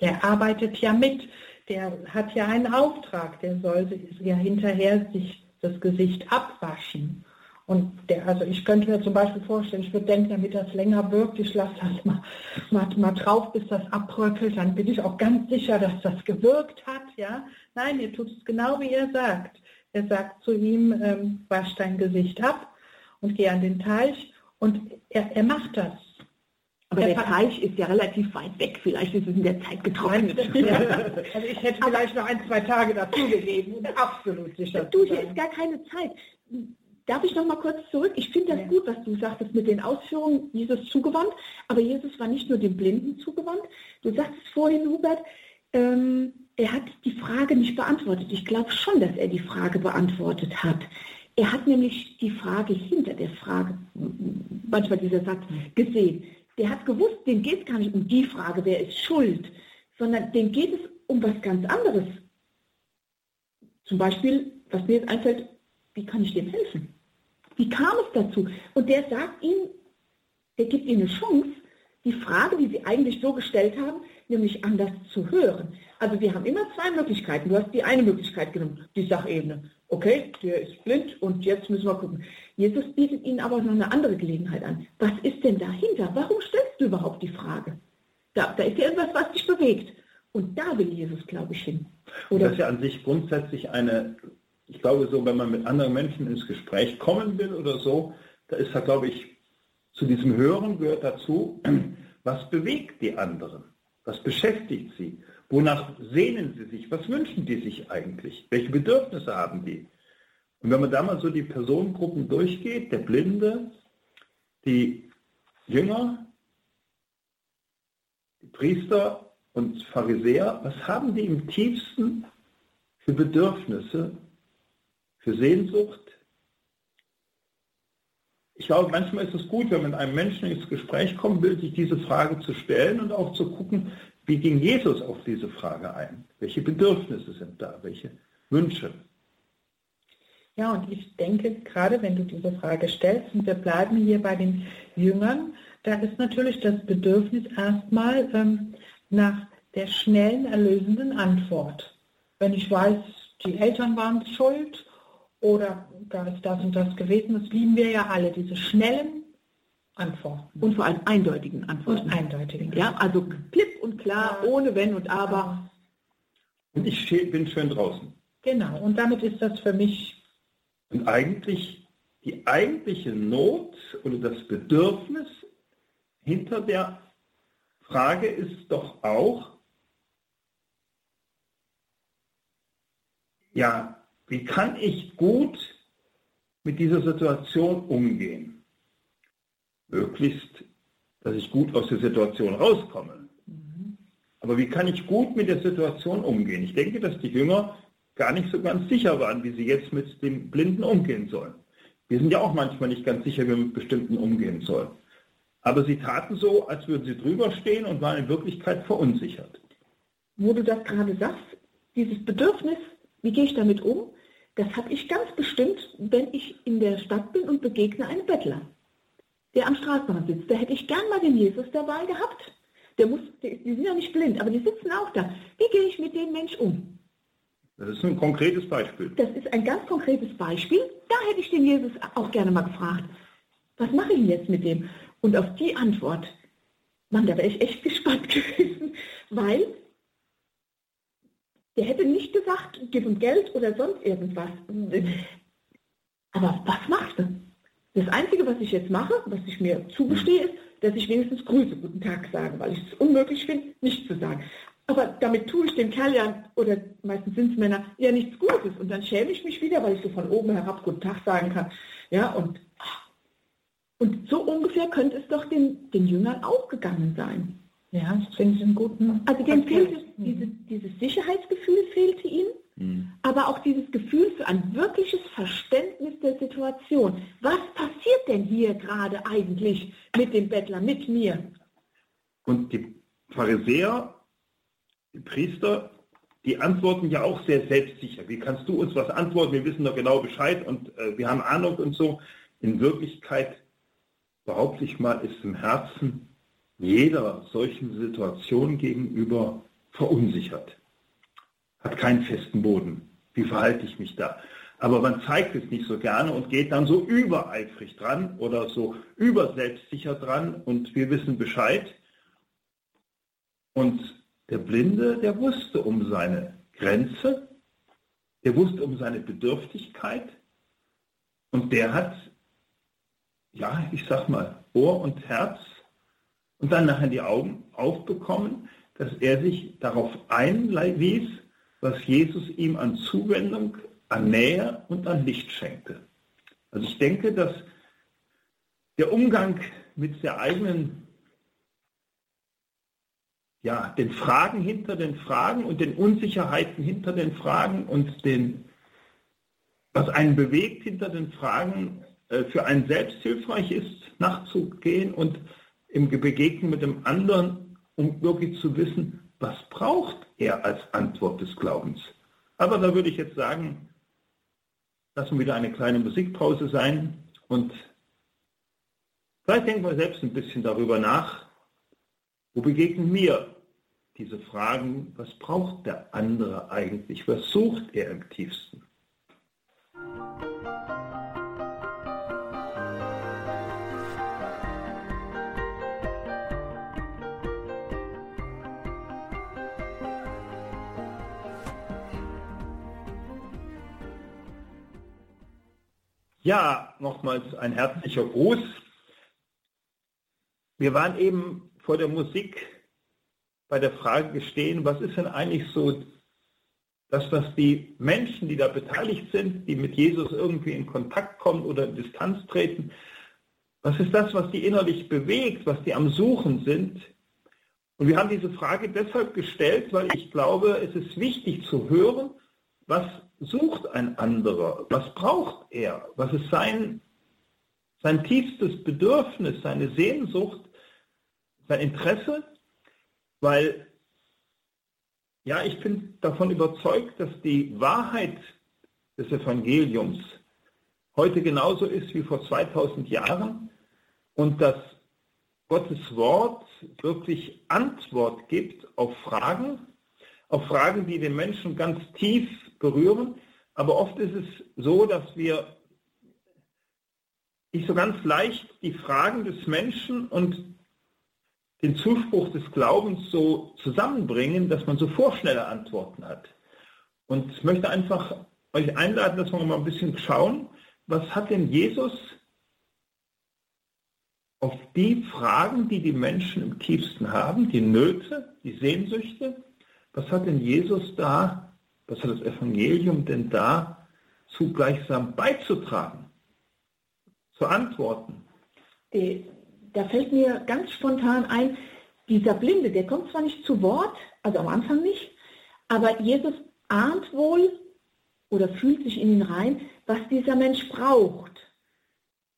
Der arbeitet ja mit, der hat ja einen Auftrag, der soll ja hinterher sich das Gesicht abwaschen. Und der, also ich könnte mir zum Beispiel vorstellen, ich würde denken, damit das länger wirkt, ich lasse das mal, mal, mal drauf, bis das abbröckelt, dann bin ich auch ganz sicher, dass das gewirkt hat. Ja? Nein, ihr tut es genau, wie er sagt. Er sagt zu ihm, ähm, wasch dein Gesicht ab und geh an den Teich. Und er, er macht das. Aber der, der Teich ist ja relativ weit weg. Vielleicht ist es in der Zeit getrocknet. Ja. [laughs] Also ich hätte vielleicht noch ein, zwei Tage dazu gegeben, um absolut sicher Du, hier ist gar keine Zeit Darf ich noch mal kurz zurück? Ich finde das ja. gut, was du sagtest mit den Ausführungen, Jesus zugewandt. Aber Jesus war nicht nur dem Blinden zugewandt. Du sagtest vorhin, Hubert, ähm, er hat die Frage nicht beantwortet. Ich glaube schon, dass er die Frage beantwortet hat. Er hat nämlich die Frage hinter der Frage, manchmal dieser Satz, gesehen. Der hat gewusst, dem geht es gar nicht um die Frage, wer ist schuld, sondern dem geht es um was ganz anderes. Zum Beispiel, was mir jetzt einfällt, wie kann ich dem helfen? Wie kam es dazu? Und der sagt ihm, der gibt ihm eine Chance, die Frage, die sie eigentlich so gestellt haben, nämlich anders zu hören. Also wir haben immer zwei Möglichkeiten. Du hast die eine Möglichkeit genommen, die Sachebene. Okay, der ist blind und jetzt müssen wir gucken. Jesus bietet ihnen aber noch eine andere Gelegenheit an. Was ist denn dahinter? Warum stellst du überhaupt die Frage? Da, da ist ja irgendwas, was dich bewegt. Und da will Jesus, glaube ich, hin. Oder das ist ja an sich grundsätzlich eine ich glaube so, wenn man mit anderen Menschen ins Gespräch kommen will oder so, da ist da, glaube ich, zu diesem Hören gehört dazu, [clears throat] was bewegt die anderen? Was beschäftigt sie? Wonach sehnen sie sich? Was wünschen die sich eigentlich? Welche Bedürfnisse haben die? Und wenn man da mal so die Personengruppen durchgeht, der Blinde, die Jünger, die Priester und Pharisäer, was haben die im tiefsten für Bedürfnisse für Sehnsucht. Ich glaube, manchmal ist es gut, wenn man mit einem Menschen ins Gespräch kommen will, sich diese Frage zu stellen und auch zu gucken, wie ging Jesus auf diese Frage ein? Welche Bedürfnisse sind da? Welche Wünsche? Ja, und ich denke, gerade wenn du diese Frage stellst, und wir bleiben hier bei den Jüngern, da ist natürlich das Bedürfnis erstmal ähm, nach der schnellen, erlösenden Antwort. Wenn ich weiß, die Eltern waren schuld oder da ist das und das gewesen. Das lieben wir ja alle, diese schnellen Antworten. Und vor allem eindeutigen Antworten. Und eindeutigen. Ja, also klipp und klar, ja. ohne Wenn und Aber. Und ich bin schön draußen. Genau, und damit ist das für mich. Und eigentlich die eigentliche Not oder das Bedürfnis hinter der Frage ist doch auch, ja, wie kann ich gut mit dieser Situation umgehen? Möglichst, dass ich gut aus der Situation rauskomme. Aber wie kann ich gut mit der Situation umgehen? Ich denke, dass die Jünger gar nicht so ganz sicher waren, wie sie jetzt mit dem Blinden umgehen sollen. Wir sind ja auch manchmal nicht ganz sicher, wie wir mit bestimmten umgehen sollen. Aber sie taten so, als würden sie drüber stehen und waren in Wirklichkeit verunsichert. Wo du das gerade sagst, dieses Bedürfnis, wie gehe ich damit um? Das habe ich ganz bestimmt, wenn ich in der Stadt bin und begegne einen Bettler, der am Straßenrand sitzt. Da hätte ich gern mal den Jesus dabei gehabt. Der muss, die, die sind ja nicht blind, aber die sitzen auch da. Wie gehe ich mit dem Mensch um? Das ist ein konkretes Beispiel. Das ist ein ganz konkretes Beispiel. Da hätte ich den Jesus auch gerne mal gefragt. Was mache ich jetzt mit dem? Und auf die Antwort Mann, da wäre ich echt [laughs] gespannt gewesen, weil der hätte nicht gesagt, gib ihm Geld oder sonst irgendwas. Aber was machst du? Das Einzige, was ich jetzt mache, was ich mir zugestehe, ist, dass ich wenigstens Grüße, guten Tag sage, weil ich es unmöglich finde, nicht zu sagen. Aber damit tue ich dem Kerl ja, oder meistens sind es Männer, ja nichts Gutes. Und dann schäme ich mich wieder, weil ich so von oben herab guten Tag sagen kann. Ja, und, und so ungefähr könnte es doch den, den Jüngern auch gegangen sein. Ja, das finde ich einen guten. Also denen fehlte diese, dieses Sicherheitsgefühl fehlte ihnen, mhm. aber auch dieses Gefühl für ein wirkliches Verständnis der Situation. Was passiert denn hier gerade eigentlich mit dem Bettler, mit mir? Und die Pharisäer, die Priester, die antworten ja auch sehr selbstsicher. Wie kannst du uns was antworten? Wir wissen doch genau Bescheid und äh, wir haben Ahnung und so. In Wirklichkeit, behaupte ich mal, ist im Herzen jeder solchen Situation gegenüber verunsichert, hat keinen festen Boden. Wie verhalte ich mich da? Aber man zeigt es nicht so gerne und geht dann so übereifrig dran oder so überselbstsicher dran und wir wissen Bescheid. Und der Blinde, der wusste um seine Grenze, der wusste um seine Bedürftigkeit und der hat, ja, ich sag mal, Ohr und Herz und dann nachher die Augen aufbekommen, dass er sich darauf einließ, was Jesus ihm an Zuwendung, an Nähe und an Licht schenkte. Also ich denke, dass der Umgang mit der eigenen, ja, den Fragen hinter den Fragen und den Unsicherheiten hinter den Fragen und den, was einen bewegt hinter den Fragen, äh, für einen selbst hilfreich ist, nachzugehen und im Begegnen mit dem anderen, um wirklich zu wissen, was braucht er als Antwort des Glaubens. Aber da würde ich jetzt sagen, lassen wir wieder eine kleine Musikpause sein und vielleicht denken wir selbst ein bisschen darüber nach, wo begegnen mir diese Fragen, was braucht der andere eigentlich, was sucht er im tiefsten. Ja, nochmals ein herzlicher Gruß. Wir waren eben vor der Musik bei der Frage gestehen, was ist denn eigentlich so das, was die Menschen, die da beteiligt sind, die mit Jesus irgendwie in Kontakt kommen oder in Distanz treten, was ist das, was die innerlich bewegt, was die am Suchen sind? Und wir haben diese Frage deshalb gestellt, weil ich glaube, es ist wichtig zu hören, was sucht ein anderer? Was braucht er? Was ist sein, sein tiefstes Bedürfnis, seine Sehnsucht, sein Interesse? Weil, ja, ich bin davon überzeugt, dass die Wahrheit des Evangeliums heute genauso ist wie vor 2000 Jahren und dass Gottes Wort wirklich Antwort gibt auf Fragen, auf Fragen, die den Menschen ganz tief berühren. Aber oft ist es so, dass wir nicht so ganz leicht die Fragen des Menschen und den Zuspruch des Glaubens so zusammenbringen, dass man so vorschnelle Antworten hat. Und ich möchte einfach euch einladen, dass wir mal ein bisschen schauen, was hat denn Jesus auf die Fragen, die die Menschen im tiefsten haben, die Nöte, die Sehnsüchte, was hat denn Jesus da was hat das Evangelium denn da zu gleichsam beizutragen, zu antworten? Da fällt mir ganz spontan ein, dieser Blinde, der kommt zwar nicht zu Wort, also am Anfang nicht, aber Jesus ahnt wohl oder fühlt sich in ihn rein, was dieser Mensch braucht.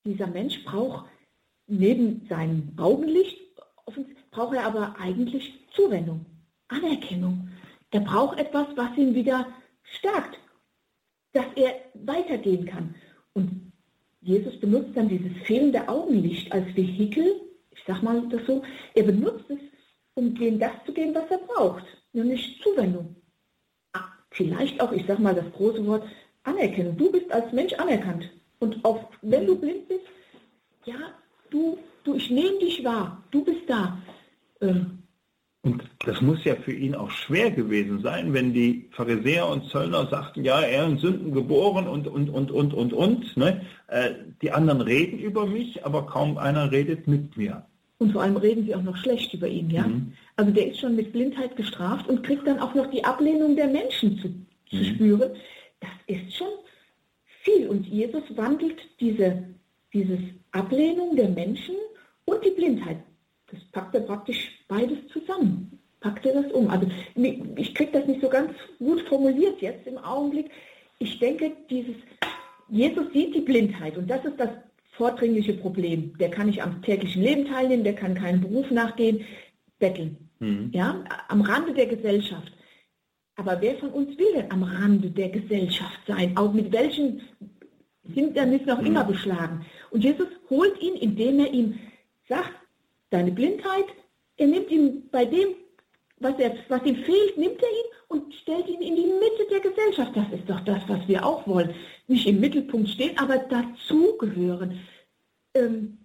Dieser Mensch braucht neben seinem Augenlicht, braucht er aber eigentlich Zuwendung, Anerkennung. Der braucht etwas, was ihn wieder stärkt, dass er weitergehen kann. Und Jesus benutzt dann dieses fehlende Augenlicht als Vehikel, ich sag mal das so, er benutzt es, um dem das zu geben, was er braucht, nämlich Zuwendung. Ah, vielleicht auch, ich sag mal das große Wort, Anerkennung. Du bist als Mensch anerkannt. Und auch wenn du blind bist, ja, du, du, ich nehme dich wahr, du bist da. Ähm, und das muss ja für ihn auch schwer gewesen sein, wenn die Pharisäer und Zöllner sagten, ja, er in Sünden geboren und, und, und, und, und, und. Ne? Äh, die anderen reden über mich, aber kaum einer redet mit mir. Und vor allem reden sie auch noch schlecht über ihn, ja. Mhm. Also der ist schon mit Blindheit gestraft und kriegt dann auch noch die Ablehnung der Menschen zu, zu mhm. spüren. Das ist schon viel. Und Jesus wandelt diese, dieses Ablehnung der Menschen und die Blindheit das packt er praktisch beides zusammen. Packt er das um. Also ich kriege das nicht so ganz gut formuliert jetzt im Augenblick. Ich denke, dieses Jesus sieht die Blindheit und das ist das vordringliche Problem. Der kann nicht am täglichen Leben teilnehmen, der kann keinen Beruf nachgehen, betteln. Mhm. Ja, am Rande der Gesellschaft. Aber wer von uns will denn am Rande der Gesellschaft sein? Auch mit welchen Hindernissen auch mhm. immer beschlagen? Und Jesus holt ihn, indem er ihm sagt, seine Blindheit, er nimmt ihn bei dem, was, er, was ihm fehlt, nimmt er ihn und stellt ihn in die Mitte der Gesellschaft. Das ist doch das, was wir auch wollen. Nicht im Mittelpunkt stehen, aber dazugehören. Ähm,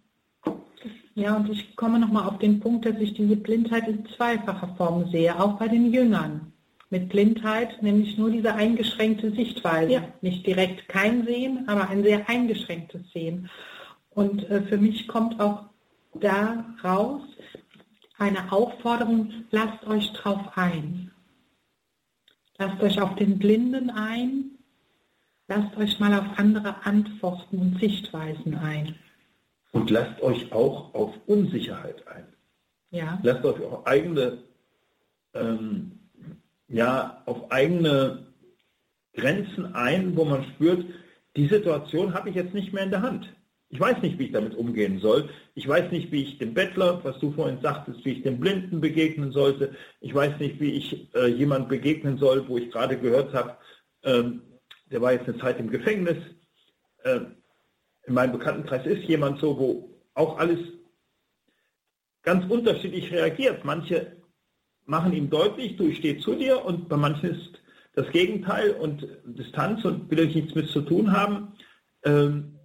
ja, und ich komme nochmal auf den Punkt, dass ich diese Blindheit in zweifacher Form sehe, auch bei den Jüngern. Mit Blindheit nämlich nur diese eingeschränkte Sichtweise. Ja. Nicht direkt kein Sehen, aber ein sehr eingeschränktes Sehen. Und äh, für mich kommt auch daraus eine Aufforderung, lasst euch drauf ein. Lasst euch auf den Blinden ein. Lasst euch mal auf andere Antworten und Sichtweisen ein. Und lasst euch auch auf Unsicherheit ein. Ja. Lasst euch auf eigene, ähm, ja, auf eigene Grenzen ein, wo man spürt, die Situation habe ich jetzt nicht mehr in der Hand. Ich weiß nicht, wie ich damit umgehen soll. Ich weiß nicht, wie ich dem Bettler, was du vorhin sagtest, wie ich dem Blinden begegnen sollte. Ich weiß nicht, wie ich äh, jemand begegnen soll, wo ich gerade gehört habe, ähm, der war jetzt eine Zeit im Gefängnis. Äh, in meinem Bekanntenkreis ist jemand so, wo auch alles ganz unterschiedlich reagiert. Manche machen ihm deutlich, du, ich stehe zu dir und bei manchen ist das Gegenteil und Distanz und will ich nichts mit zu tun haben. Ähm,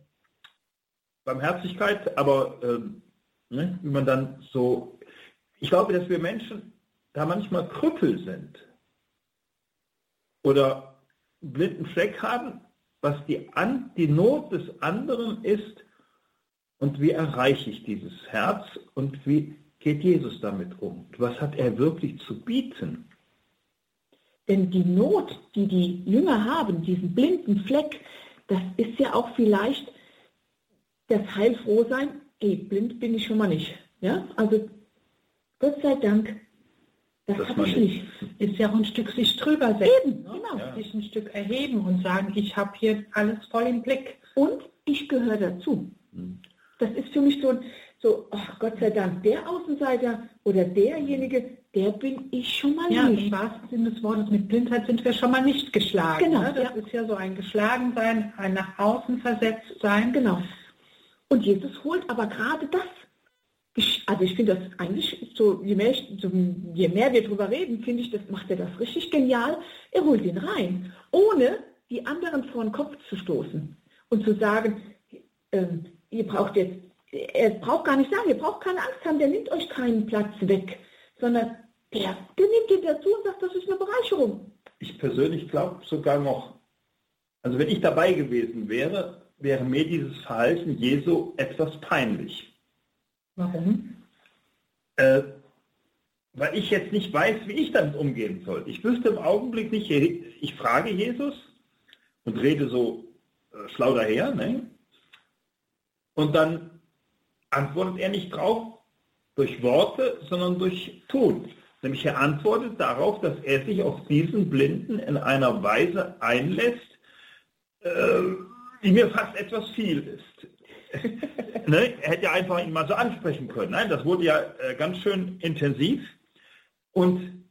Barmherzigkeit, aber ähm, ne, wie man dann so, ich glaube, dass wir Menschen da manchmal Krüppel sind oder blinden Fleck haben, was die, An die Not des anderen ist und wie erreiche ich dieses Herz und wie geht Jesus damit um? Was hat er wirklich zu bieten? Denn die Not, die die Jünger haben, diesen blinden Fleck, das ist ja auch vielleicht das Heilfrohsein, ey, blind bin ich schon mal nicht. Ja, also Gott sei Dank, das, das habe ich nicht. Ist ja auch ein Stück sich drüber setzen. Eben, ne? genau. Ja. Sich ein Stück erheben und sagen, ich habe hier alles voll im Blick. Und ich gehöre dazu. Hm. Das ist für mich so, so ach Gott sei Dank, der Außenseiter oder derjenige, der bin ich schon mal ja, nicht. Im wahrsten Sinne des Wortes, mit Blindheit sind wir schon mal nicht geschlagen. Genau. Ne? Das ja. ist ja so ein Geschlagensein, ein nach außen versetzt sein. Genau. Und Jesus holt aber gerade das. Also ich finde das eigentlich, so je, mehr ich, so je mehr wir darüber reden, finde ich, das macht er das richtig genial. Er holt ihn rein, ohne die anderen vor den Kopf zu stoßen und zu sagen, ähm, ihr braucht jetzt, er braucht gar nicht sagen, ihr braucht keine Angst haben, der nimmt euch keinen Platz weg, sondern der, der nimmt ihn dazu und sagt, das ist eine Bereicherung. Ich persönlich glaube sogar noch, also wenn ich dabei gewesen wäre, wäre mir dieses Verhalten Jesu etwas peinlich. Warum? Äh, weil ich jetzt nicht weiß, wie ich damit umgehen soll. Ich wüsste im Augenblick nicht, ich frage Jesus und rede so äh, schlau daher, ne? und dann antwortet er nicht drauf durch Worte, sondern durch Tun. Nämlich er antwortet darauf, dass er sich auf diesen Blinden in einer Weise einlässt, äh, die mir fast etwas viel ist. [laughs] ne? Er hätte ja einfach ihn mal so ansprechen können. Nein, das wurde ja äh, ganz schön intensiv. Und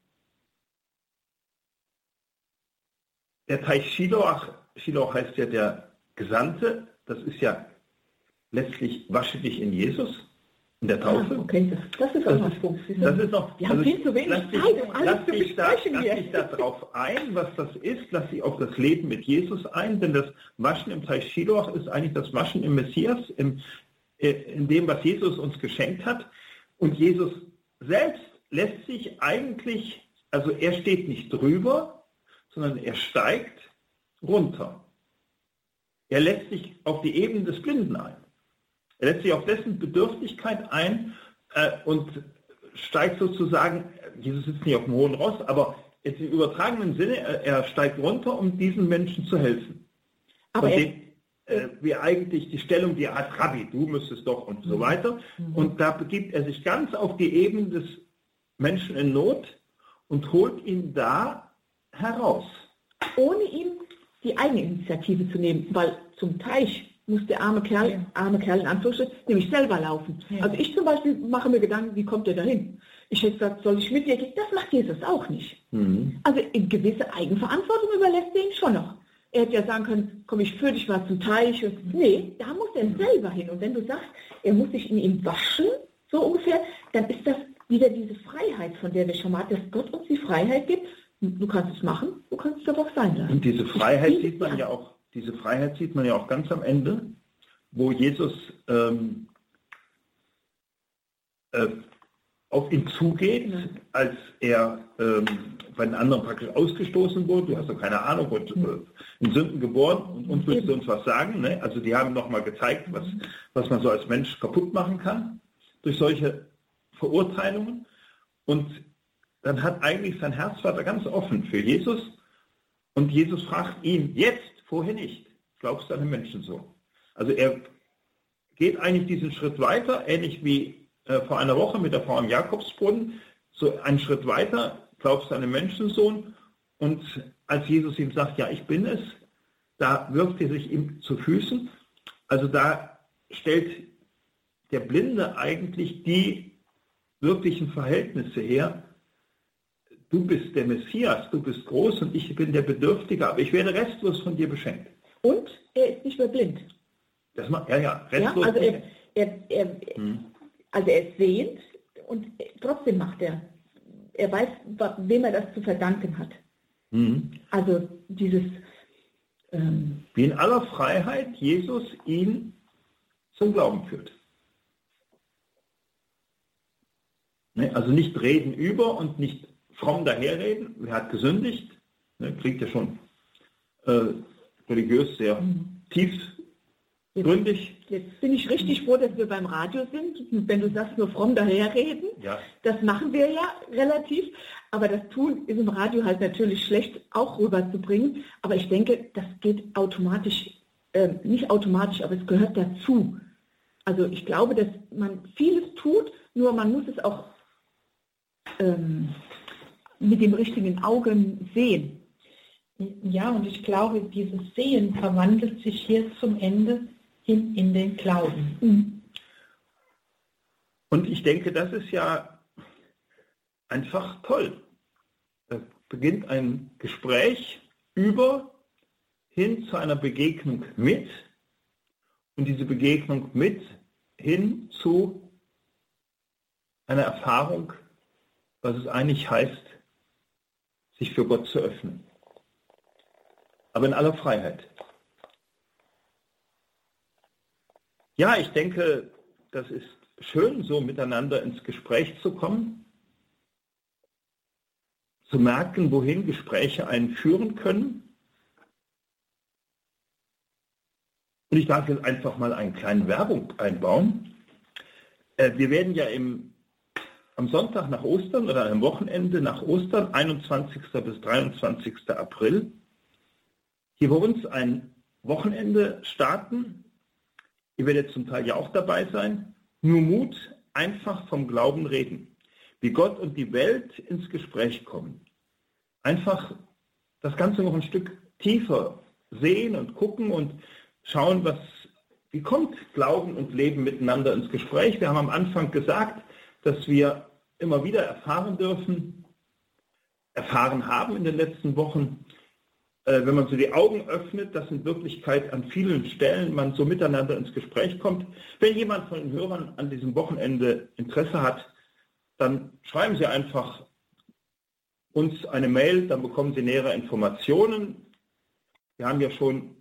der Teich Shiloach, Shiloach heißt ja der Gesandte, das ist ja letztlich wasche dich in Jesus in der Taufe. Ah, okay, das, ist auch noch Punkt. Das ist noch, Wir haben also, viel zu wenig Zeit, um alles zu besprechen da, hier. Lass dich darauf ein, was das ist. Lass dich auf das Leben mit Jesus ein, denn das Waschen im Teich Shiloh ist eigentlich das Waschen im Messias, im, äh, in dem, was Jesus uns geschenkt hat. Und Jesus selbst lässt sich eigentlich, also er steht nicht drüber, sondern er steigt runter. Er lässt sich auf die Ebene des Blinden ein. Er lässt sich auf dessen Bedürftigkeit ein äh, und steigt sozusagen, Jesus sitzt nicht auf dem hohen Ross, aber jetzt im übertragenen Sinne, er, er steigt runter, um diesen Menschen zu helfen. Aber dem, äh, wie eigentlich die Stellung, die er hat, Rabbi, du müsstest doch und so mhm. weiter. Mhm. Und da begibt er sich ganz auf die Ebene des Menschen in Not und holt ihn da heraus. Ohne ihm die Eigeninitiative zu nehmen, weil zum Teich muss der arme Kerl, ja. arme Kerl in Anführungsstrichen, nämlich selber laufen. Ja. Also ich zum Beispiel mache mir Gedanken, wie kommt er dahin? Ich hätte gesagt, soll ich mit dir gehen? Das macht Jesus auch nicht. Mhm. Also in gewisse Eigenverantwortung überlässt er ihn schon noch. Er hätte ja sagen können, komm, ich führe dich mal zum Teich. Nee, da muss er selber hin. Und wenn du sagst, er muss sich in ihm waschen, so ungefähr, dann ist das wieder diese Freiheit, von der wir schon mal, dass Gott uns die Freiheit gibt. Du kannst es machen, du kannst es aber auch sein lassen. Und diese Freiheit sieht man ja auch diese Freiheit sieht man ja auch ganz am Ende, wo Jesus ähm, äh, auf ihn zugeht, als er ähm, bei den anderen praktisch ausgestoßen wurde. Du hast doch keine Ahnung, wurde äh, in Sünden geboren und uns willst du uns was sagen. Ne? Also die haben nochmal gezeigt, was, was man so als Mensch kaputt machen kann durch solche Verurteilungen. Und dann hat eigentlich sein Herzvater ganz offen für Jesus. Und Jesus fragt ihn jetzt, vorher nicht. Glaubst du an den Menschensohn? Also er geht eigentlich diesen Schritt weiter, ähnlich wie äh, vor einer Woche mit der Frau am Jakobsbrunnen, so einen Schritt weiter, glaubst du an den Menschensohn? Und als Jesus ihm sagt, ja, ich bin es, da wirft er sich ihm zu Füßen. Also da stellt der Blinde eigentlich die wirklichen Verhältnisse her. Du bist der Messias, du bist groß und ich bin der Bedürftige, aber ich werde restlos von dir beschenkt. Und er ist nicht mehr blind. Das macht, ja, ja, restlos. Ja, also, er, er, er, hm. also er ist sehend und trotzdem macht er. Er weiß, wem er das zu verdanken hat. Hm. Also dieses... Ähm, Wie in aller Freiheit Jesus ihn zum Glauben führt. Ne? Also nicht reden über und nicht fromm daherreden. Wer hat gesündigt? Ne? Kriegt ja schon äh, religiös sehr mhm. tiefgründig. Jetzt bin ich richtig froh, dass wir beim Radio sind. Wenn du sagst, nur fromm daherreden, ja. das machen wir ja relativ. Aber das Tun ist im Radio halt natürlich schlecht auch rüberzubringen. Aber ich denke, das geht automatisch, äh, nicht automatisch, aber es gehört dazu. Also ich glaube, dass man vieles tut, nur man muss es auch ähm, mit dem richtigen Augen sehen. Ja, und ich glaube, dieses Sehen verwandelt sich hier zum Ende hin in den Glauben. Mhm. Und ich denke, das ist ja einfach toll. Da beginnt ein Gespräch über hin zu einer Begegnung mit und diese Begegnung mit hin zu einer Erfahrung, was es eigentlich heißt, sich für Gott zu öffnen aber in aller Freiheit. Ja, ich denke, das ist schön, so miteinander ins Gespräch zu kommen, zu merken, wohin Gespräche einen führen können. Und ich darf jetzt einfach mal eine kleine Werbung einbauen. Äh, wir werden ja im, am Sonntag nach Ostern oder am Wochenende nach Ostern, 21. bis 23. April, hier bei uns ein Wochenende starten. Ihr werdet zum Teil ja auch dabei sein. Nur Mut, einfach vom Glauben reden. Wie Gott und die Welt ins Gespräch kommen. Einfach das Ganze noch ein Stück tiefer sehen und gucken und schauen, was, wie kommt Glauben und Leben miteinander ins Gespräch. Wir haben am Anfang gesagt, dass wir immer wieder erfahren dürfen, erfahren haben in den letzten Wochen, äh, wenn man so die Augen öffnet, dass in Wirklichkeit an vielen Stellen man so miteinander ins Gespräch kommt. Wenn jemand von den Hörern an diesem Wochenende Interesse hat, dann schreiben Sie einfach uns eine Mail, dann bekommen Sie nähere Informationen. Wir haben ja schon,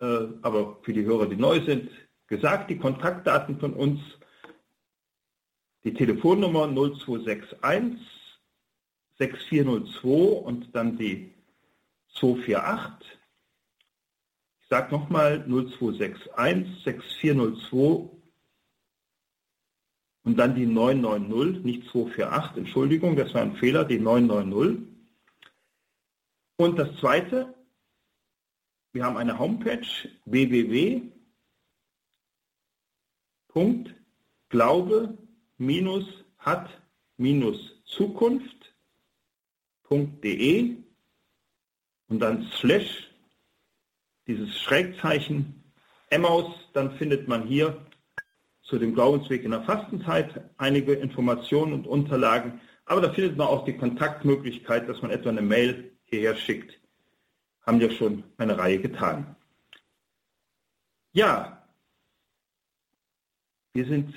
äh, aber für die Hörer, die neu sind, gesagt, die Kontaktdaten von uns. Die Telefonnummer 0261 6402 und dann die 248. Ich sage nochmal 0261 6402 und dann die 990, nicht 248, Entschuldigung, das war ein Fehler, die 990. Und das zweite, wir haben eine Homepage www.glaube-hat-zukunft.de und dann slash dieses Schrägzeichen Emmaus, dann findet man hier zu dem Glaubensweg in der Fastenzeit einige Informationen und Unterlagen. Aber da findet man auch die Kontaktmöglichkeit, dass man etwa eine Mail hierher schickt. Haben ja schon eine Reihe getan. Ja, wir sind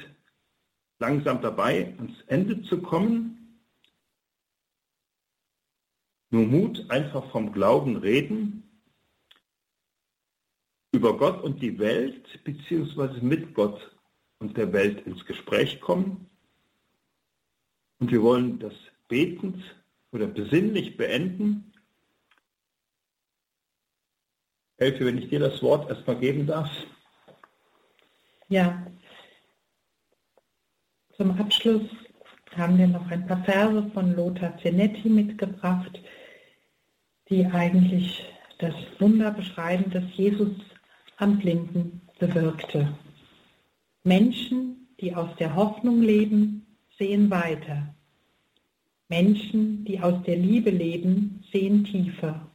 langsam dabei, ans Ende zu kommen. Nur Mut, einfach vom Glauben reden, über Gott und die Welt, beziehungsweise mit Gott und der Welt ins Gespräch kommen. Und wir wollen das betend oder besinnlich beenden. Elfe, wenn ich dir das Wort erstmal geben darf. Ja. Zum Abschluss haben wir noch ein paar Verse von Lothar Zenetti mitgebracht, die eigentlich das Wunder beschreiben, das Jesus am Blinden bewirkte. Menschen, die aus der Hoffnung leben, sehen weiter. Menschen, die aus der Liebe leben, sehen tiefer.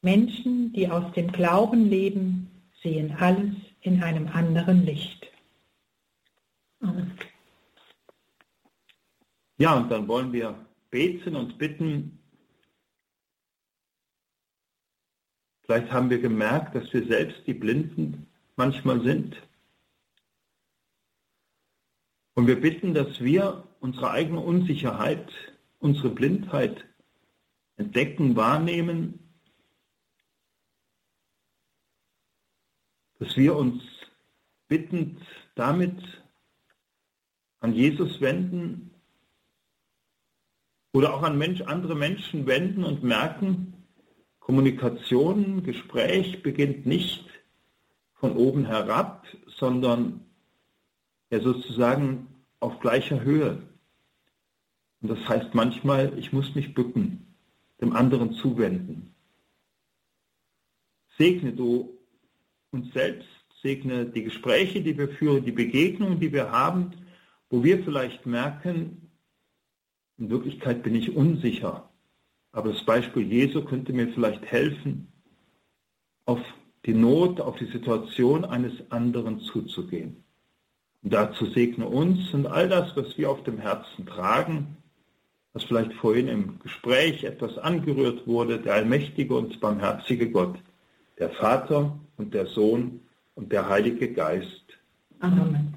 Menschen, die aus dem Glauben leben, sehen alles in einem anderen Licht. Amen. Ja, und dann wollen wir beten und bitten. Vielleicht haben wir gemerkt, dass wir selbst die Blinden manchmal sind. Und wir bitten, dass wir unsere eigene Unsicherheit, unsere Blindheit entdecken, wahrnehmen, dass wir uns bittend damit an Jesus wenden oder auch an Mensch, andere Menschen wenden und merken, Kommunikation, Gespräch beginnt nicht von oben herab, sondern ja sozusagen auf gleicher Höhe. Und das heißt manchmal, ich muss mich bücken, dem anderen zuwenden. Segne du uns selbst, segne die Gespräche, die wir führen, die Begegnungen, die wir haben, wo wir vielleicht merken, in Wirklichkeit bin ich unsicher. Aber das Beispiel Jesu könnte mir vielleicht helfen, auf die Not, auf die Situation eines anderen zuzugehen. Und dazu segne uns und all das, was wir auf dem Herzen tragen, was vielleicht vorhin im Gespräch etwas angerührt wurde, der allmächtige und barmherzige Gott, der Vater und der Sohn und der Heilige Geist. Amen.